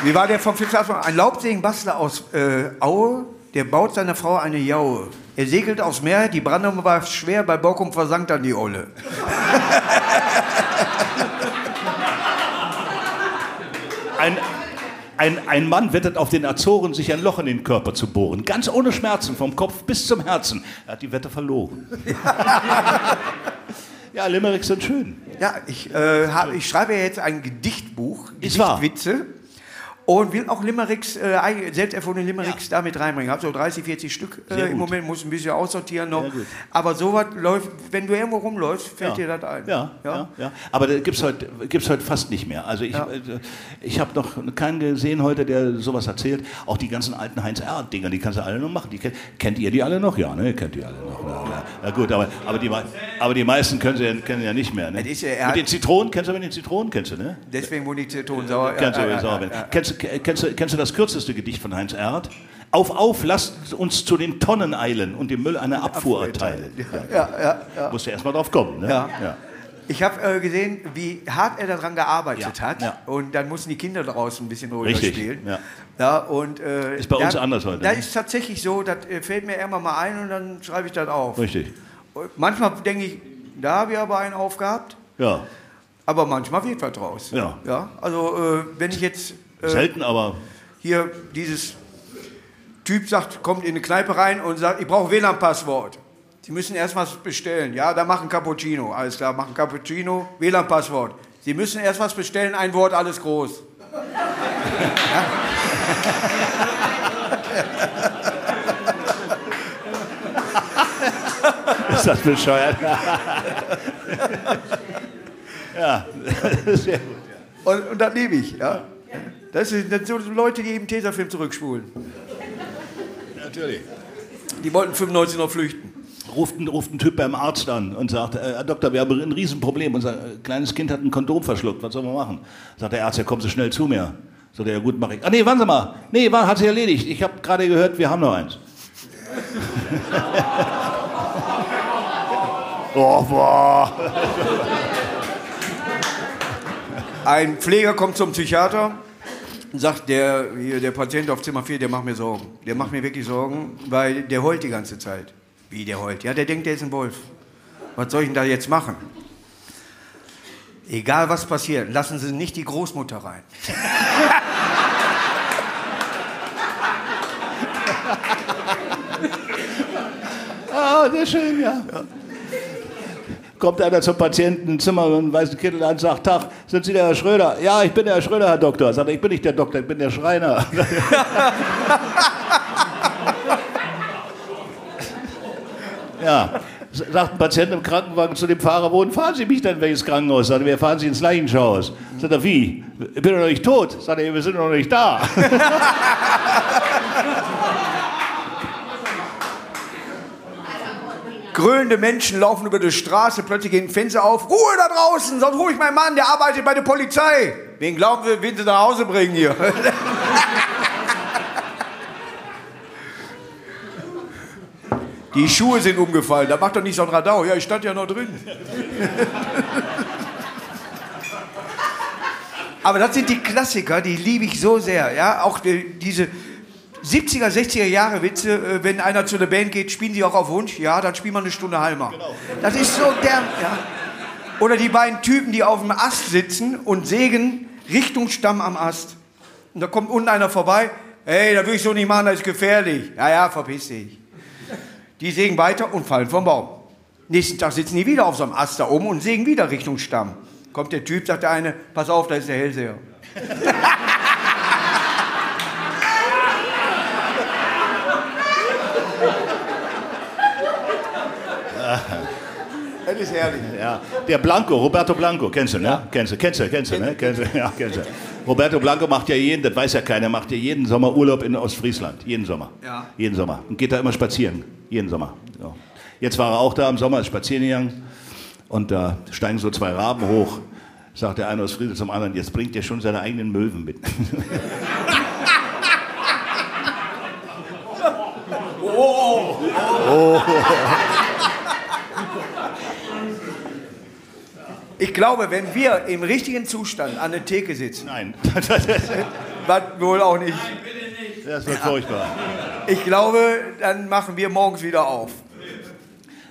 Wie war der vom Fitzhaus? Ein Laubsägenbastler aus äh, Aue, der baut seiner Frau eine Jaue. Er segelt aufs Meer, die Brandung war schwer, bei Bockum versank dann die Olle. Ein, ein, ein Mann wettet auf den Azoren, sich ein Loch in den Körper zu bohren. Ganz ohne Schmerzen, vom Kopf bis zum Herzen. Er hat die Wette verloren. ja, Limericks sind schön. Ja, ich, äh, hab, ich schreibe jetzt ein Gedichtbuch, Ist wahr. Gedichtwitze. Und will auch Limericks, äh, selbst erfundene Limericks da mit reinbringen. Habe so 30, 40 Stück äh, im Moment, muss ein bisschen aussortieren noch. Aber sowas läuft, wenn du irgendwo rumläufst, fällt dir das ein. Ja, ja, ja. Aber da gibt es heute, gibt's heute fast nicht mehr. Also ich, Ja. äh, ich habe noch keinen gesehen heute, der sowas erzählt. Auch die ganzen alten Heinz-Erhardt-Dinger, die kannst du alle noch machen. Die, kennt- ihr die alle noch? Ja, ne? Kennt ihr alle noch. Ja, ja. ja gut, aber, aber, die, aber die meisten können sie ja, kennen ja nicht mehr. Ne? Das ist ja- mit den Zitronen, kennst du mit den Zitronen? Kennst du, ne? Deswegen wurde die Zitronen sauer. Kennst, Ja, du, ja, ja, ja. Kennst, du- kennst, kennst du das kürzeste Gedicht von Heinz Erhardt? Auf, auf, lasst uns zu den Tonnen eilen und dem Müll eine Abfuhr erteilen. Ja, ja, ja. Musst du erst mal drauf kommen. Ne? Ja. Ich habe äh, gesehen, wie hart er daran gearbeitet Ja, hat. ja. Und dann mussten die Kinder draußen ein bisschen ruhiger Richtig, spielen. ja. Ja, und, äh, Ist bei uns da, anders heute, Da ne? ist tatsächlich so, das äh, fällt mir irgendwann mal ein und dann schreibe ich das auf. Richtig. Und manchmal denke ich, da habe ich aber einen aufgehabt, Ja. aber manchmal wird was draus. Ja. ja also äh, wenn ich jetzt Selten, aber hier dieses Typ sagt, kommt in eine Kneipe rein und sagt, ich brauche WLAN-Passwort. Sie müssen erst was bestellen. Ja, da machen Cappuccino. Alles klar, machen Cappuccino, WLAN-Passwort. Sie müssen erst was bestellen, ein Wort, alles groß. ist das bescheuert? ja, sehr gut. Und, und das liebe ich. Ja. Das, sind, das sind Leute, die eben Tesafilm zurückspulen. Natürlich. Die wollten 95 noch flüchten. Ruft ein, ruft ein Typ beim Arzt an und sagt, äh, Herr Doktor, wir haben ein Riesenproblem. Unser äh, kleines Kind hat ein Kondom verschluckt. Was sollen wir machen? Sagt der Arzt, ja, kommen Sie schnell zu mir. Sagt er, ja gut, mache ich. Ah nee, warten Sie mal. Nee, war, hat sich erledigt. Ich habe gerade gehört, wir haben noch eins. oh, boah. Ein Pfleger kommt zum Psychiater sagt, der, hier, der Patient auf Zimmer 4, der macht mir Sorgen. Der macht mir wirklich Sorgen, weil der heult die ganze Zeit. Wie der heult? Ja, der denkt, der ist ein Wolf. Was soll ich denn da jetzt machen? Egal was passiert, lassen Sie nicht die Großmutter rein. Ah, sehr schön, ja. Kommt einer zum Patientenzimmer und weiß den Kittel an und sagt, Tag, sind Sie der Herr Schröder? Ja, ich bin der Herr Schröder, Herr Doktor. Sagt er, ich bin nicht der Doktor, ich bin der Schreiner. ja, sagt ein Patient im Krankenwagen zu dem Fahrer, wohin fahren Sie mich denn, welches Krankenhaus? Sagt er, wir fahren Sie ins Leichenschauhaus. Sagt er, wie? Ich bin doch noch nicht tot. Sagt er, wir sind noch nicht da. Grölende Menschen laufen über die Straße, plötzlich gehen Fenster auf. Ruhe da draußen, sonst rufe ich meinen Mann, der arbeitet bei der Polizei. Wen glauben Sie, wen Sie nach Hause bringen hier? Die Schuhe sind umgefallen, da macht doch nicht so ein Radau. Ja, ich stand ja noch drin. Aber das sind die Klassiker, die liebe ich so sehr. Ja? Auch die, diese 70er, 60er Jahre Witze, äh, wenn einer zu einer Band geht, spielen die auch auf Wunsch? Ja, dann spielen wir eine Stunde Halmer. Das ist so der. Ja. Oder die beiden Typen, die auf dem Ast sitzen und sägen Richtung Stamm am Ast. Und da kommt unten einer vorbei. Hey, da will ich so nicht machen, das ist gefährlich. Ja, ja, verpiss dich. Die sägen weiter und fallen vom Baum. Nächsten Tag sitzen die wieder auf so einem Ast da oben und sägen wieder Richtung Stamm. Kommt der Typ, sagt der eine, pass auf, da ist der Hellseher. Das ist herrlich. Ja, der Blanco, Roberto Blanco, kennst du, ne? Kennst du, kennst du, kennst du, ne? Kennst du, ja, kennst du. Roberto Blanco macht ja jeden, das weiß ja keiner, macht ja jeden Sommer Urlaub in Ostfriesland. Jeden Sommer. Ja. Jeden Sommer. Und geht da immer spazieren. Jeden Sommer. Ja. Jetzt war er auch da im Sommer, ist spazieren gegangen. Und da steigen so zwei Raben hoch. Sagt der eine aus Friesland zum anderen, jetzt bringt er schon seine eigenen Möwen mit. Ich glaube, wenn wir im richtigen Zustand an der Theke sitzen, Nein, was wohl auch nicht, das wird furchtbar. ich glaube, dann machen wir morgens wieder auf.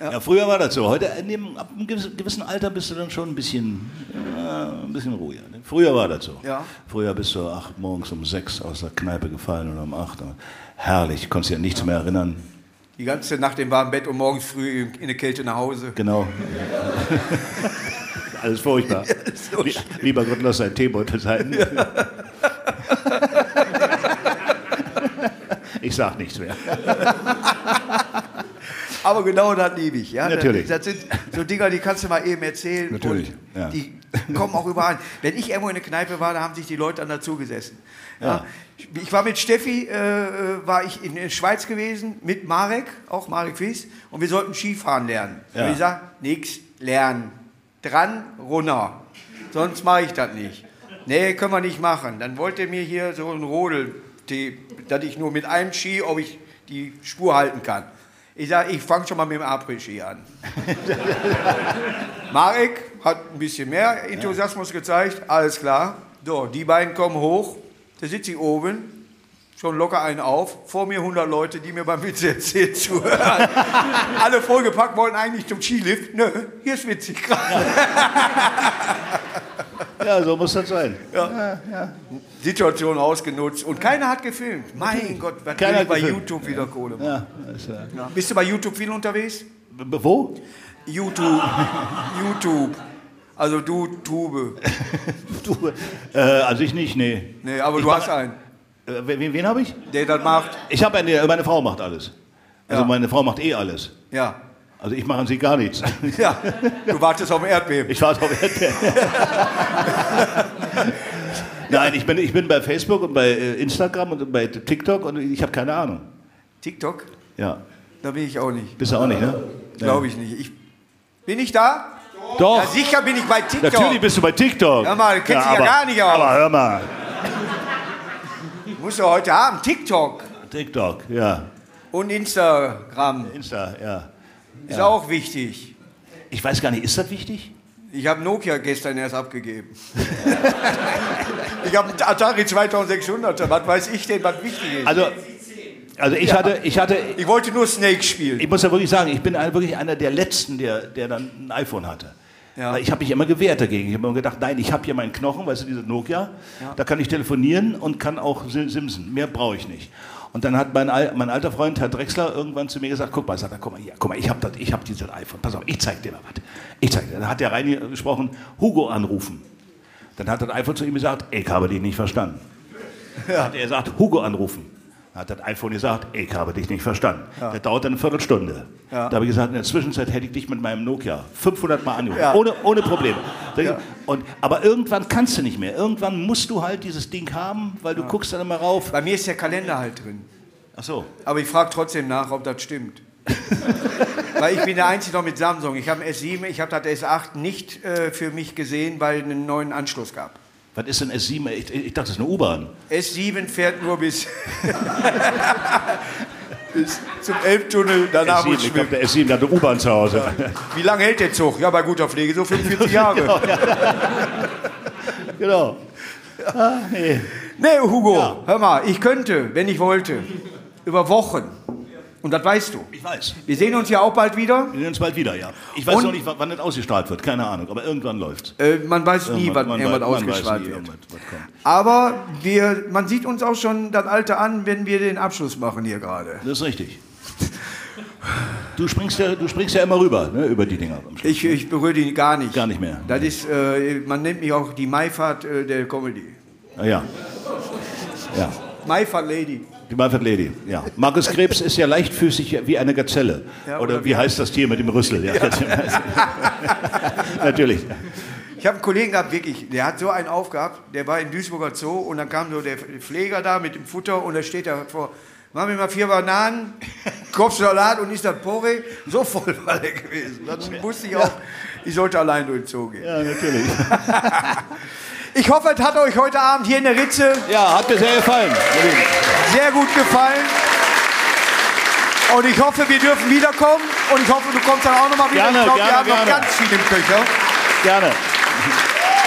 Ja, früher war das so. Heute, ab einem gewissen Alter bist du dann schon ein bisschen, ja, ein bisschen ruhiger. Ne? Früher war das so. Ja. Früher bist du ach, morgens um sechs aus der Kneipe gefallen oder um acht. Herrlich, konntest dich an nichts mehr erinnern. Die ganze Nacht im warmen Bett und morgens früh in der Kälte nach Hause. Genau. Alles furchtbar. Lie- Lieber Gott, lass dein Teebeutel sein. Ich sag nichts mehr. Aber genau das liebe ich. Ja? Natürlich. Das, das sind so Dinger, die kannst du mal eben erzählen. Natürlich, ja. Die kommen auch überall. Wenn ich irgendwo in der Kneipe war, da haben sich die Leute dann dazu gesessen. Ja. Ich war mit Steffi, äh, war ich in der Schweiz gewesen, mit Marek, auch Marek Wies, und wir sollten Skifahren lernen. Ja. Und ich sag, nix lernen. Dran, runter. Sonst mache ich das nicht. Nee, können wir nicht machen. Dann wollte er mir hier so ein Rodel, dass ich nur mit einem Ski, ob ich die Spur halten kann. Ich sage, ich fange schon mal mit dem Après-Ski an. Marek hat ein bisschen mehr Enthusiasmus gezeigt, alles klar. So, die beiden kommen hoch, da sitze ich oben, schon locker einen auf, vor mir 100 Leute, die mir beim Witze erzählen zuhören. Alle vollgepackt, wollten eigentlich zum Skilift. Nö, hier ist witzig gerade. Ja, so muss das sein. Situation ausgenutzt und keiner hat gefilmt. Mein Gott, was Keiner will ich bei gefilmt. YouTube wieder Kohle machen? Ja, äh, Ja. Bist du bei YouTube viel unterwegs? b- Wo? YouTube. YouTube. Also du Tube. Du, äh, also ich nicht, nee. Nee, aber Ich du hast einen, wen wen habe ich? der das macht. Ich habe eine, meine Frau macht alles. Also Ja. meine Frau macht eh alles. Ja. Also ich mache an sie gar nichts. Ja, du wartest auf Erdbeben. Ich warte auf Erdbeeren. Nein, ich bin, ich bin bei Facebook und bei äh, Instagram und bei TikTok und ich habe keine Ahnung. TikTok? Ja, Da bin ich auch nicht. bist du auch nicht, ne? Glaube ich nicht. Ich, bin ich da? Doch, Ja, sicher bin ich bei TikTok. natürlich bist du bei TikTok. Hör mal, du kennst dich ja aber- gar nicht aus. Aber hör mal, Musst du heute haben. TikTok TikTok, ja. und Instagram Insta, ja. ist auch wichtig. Ich weiß gar nicht, ist das wichtig? Ich habe Nokia gestern erst abgegeben. ich habe einen Atari 2600. Was weiß ich denn, was wichtig ist? Also, also ich hatte, ich hatte, Ich wollte nur Snake spielen. ich muss ja wirklich sagen, ich bin wirklich einer der Letzten, der, der dann ein iPhone hatte. Ja. Weil ich habe mich immer gewehrt dagegen. Ich habe immer gedacht, nein, ich habe hier meinen Knochen, weißt du, diese Nokia, da kann ich telefonieren und kann auch Sim- Simsen. Mehr brauche ich nicht. Und dann hat mein, mein alter Freund, Herr Drexler, irgendwann zu mir gesagt, guck mal, sagt er, guck mal hier, guck mal, ich habe hab dieses iPhone, pass auf, ich zeig dir mal was. Ich zeig dir. Dann hat der reingesprochen, Hugo anrufen. Dann hat das iPhone zu ihm gesagt, ich habe dich nicht verstanden. Dann hat er gesagt, Hugo anrufen. Hat das iPhone gesagt, ich habe dich nicht verstanden. Das dauert eine Viertelstunde. Ja. Da habe ich gesagt, in der Zwischenzeit hätte ich dich mit meinem Nokia 500 Mal angerufen. Ja. Ohne, ohne Probleme. Ja. Und, aber irgendwann kannst du nicht mehr. Irgendwann musst du halt dieses Ding haben, weil du guckst dann immer rauf. Bei mir ist der Kalender halt drin. Ach so. Aber ich frage trotzdem nach, ob das stimmt. weil ich bin der Einzige noch mit Samsung. Ich habe ein S7, ich habe das S8 nicht äh, für mich gesehen, weil es einen neuen Anschluss gab. Was ist denn S7? Ich, ich dachte, das ist eine U-Bahn. S7 fährt nur bis, bis zum Elbtunnel, danach muss S7, ich glaube, der S7 der hat eine U-Bahn zu Hause. Wie lange hält der Zug? Ja, bei guter Pflege so 45 Jahre. genau. Ah, nee. Nee, Hugo, Ja. hör mal, ich könnte, wenn ich wollte, über Wochen. Und das weißt du. Ich weiß. Wir sehen uns ja auch bald wieder. Wir sehen uns bald wieder, ja. Ich weiß Und- noch nicht, wann das ausgestrahlt wird. Keine Ahnung. Aber irgendwann läuft's. Äh, man weiß nie, wann irgendwas ausgestrahlt nie, wird. Aber wir, man sieht uns auch schon das Alte an, wenn wir den Abschluss machen hier gerade. Das ist richtig. Du springst ja, du springst ja immer rüber, ne, über die Dinger. Ich, ich berühre die gar nicht. Gar nicht mehr. Das ist, äh, man nennt mich auch die Maifahrt äh, der Comedy. Ah, ja. Ja. Maifahrt Lady. Die Manfred Lady, ja. Markus Krebs ist ja leichtfüßig wie eine Gazelle. Ja, oder, oder wie heißt das Tier mit dem Rüssel? Ja. Natürlich. Ich habe einen Kollegen gehabt, wirklich, der hat so einen aufgehabt, der war in Duisburger Zoo und dann kam so der Pfleger da mit dem Futter und da steht da vor, mach mir mal vier Bananen, Kopf Salat und ist das Porree. So voll war der gewesen. Dann wusste ich auch, ich sollte allein durch den Zoo gehen. Ja, natürlich. Ich hoffe, es hat euch heute Abend hier in der Ritze Ja, hat mir sehr gefallen. sehr gut gefallen. Und ich hoffe, wir dürfen wiederkommen. Und ich hoffe, du kommst dann auch nochmal wieder. Gerne, ich glaube, wir haben noch gerne. ganz viel im Köcher. Gerne.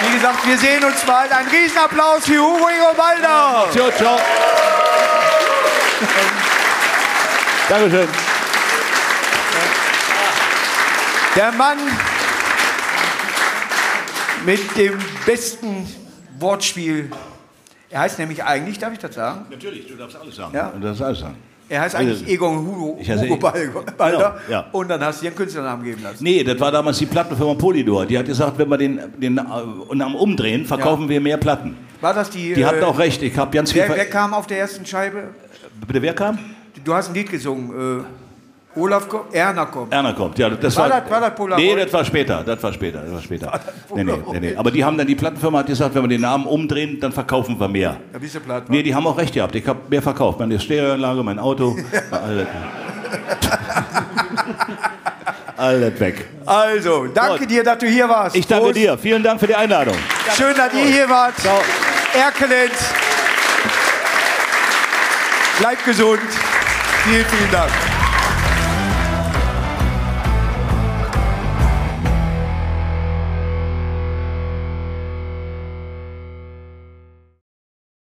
Wie gesagt, wir sehen uns bald. Ein Riesenapplaus für Hugo Ingobalder. Ciao, ciao. Dankeschön. Der Mann mit dem besten Wortspiel. Er heißt nämlich eigentlich, darf ich das sagen? Natürlich, du darfst alles sagen. Ja. Du darfst alles sagen. Er heißt eigentlich Also, Egon Hugo, Ich heiße Hugo E- Balder. Balder. Ja. Und dann hast du dir einen Künstlernamen geben lassen. Nee, das war damals die Plattenfirma Polydor. Die hat gesagt, wenn wir den, den äh, Namen umdrehen, verkaufen Ja. wir mehr Platten. War das die. Die äh, hatten auch recht. Ich habe ganz viel. Wer, ver- wer kam auf der ersten Scheibe? Bitte, wer kam? Du hast ein Lied gesungen. Äh, Olaf kommt, Erna kommt. Erna kommt. Ja, das War war, das- war das Polaroid? Nee, das war später. Das war später. Das war später. Nee, nee, nee, nee. Aber die haben dann, die Plattenfirma hat gesagt, wenn wir den Namen umdrehen, dann verkaufen wir mehr. Da bist du platt. Nee, die haben auch recht gehabt. Ich habe mehr verkauft. Meine Stereoanlage, mein Auto. alles, weg. Also, danke Gut. dir, dass du hier warst. Ich danke Prost. dir. Vielen Dank für die Einladung. Schön, dass ihr hier wart. Ciao. Erkelenz. Bleibt gesund. Vielen, vielen Dank.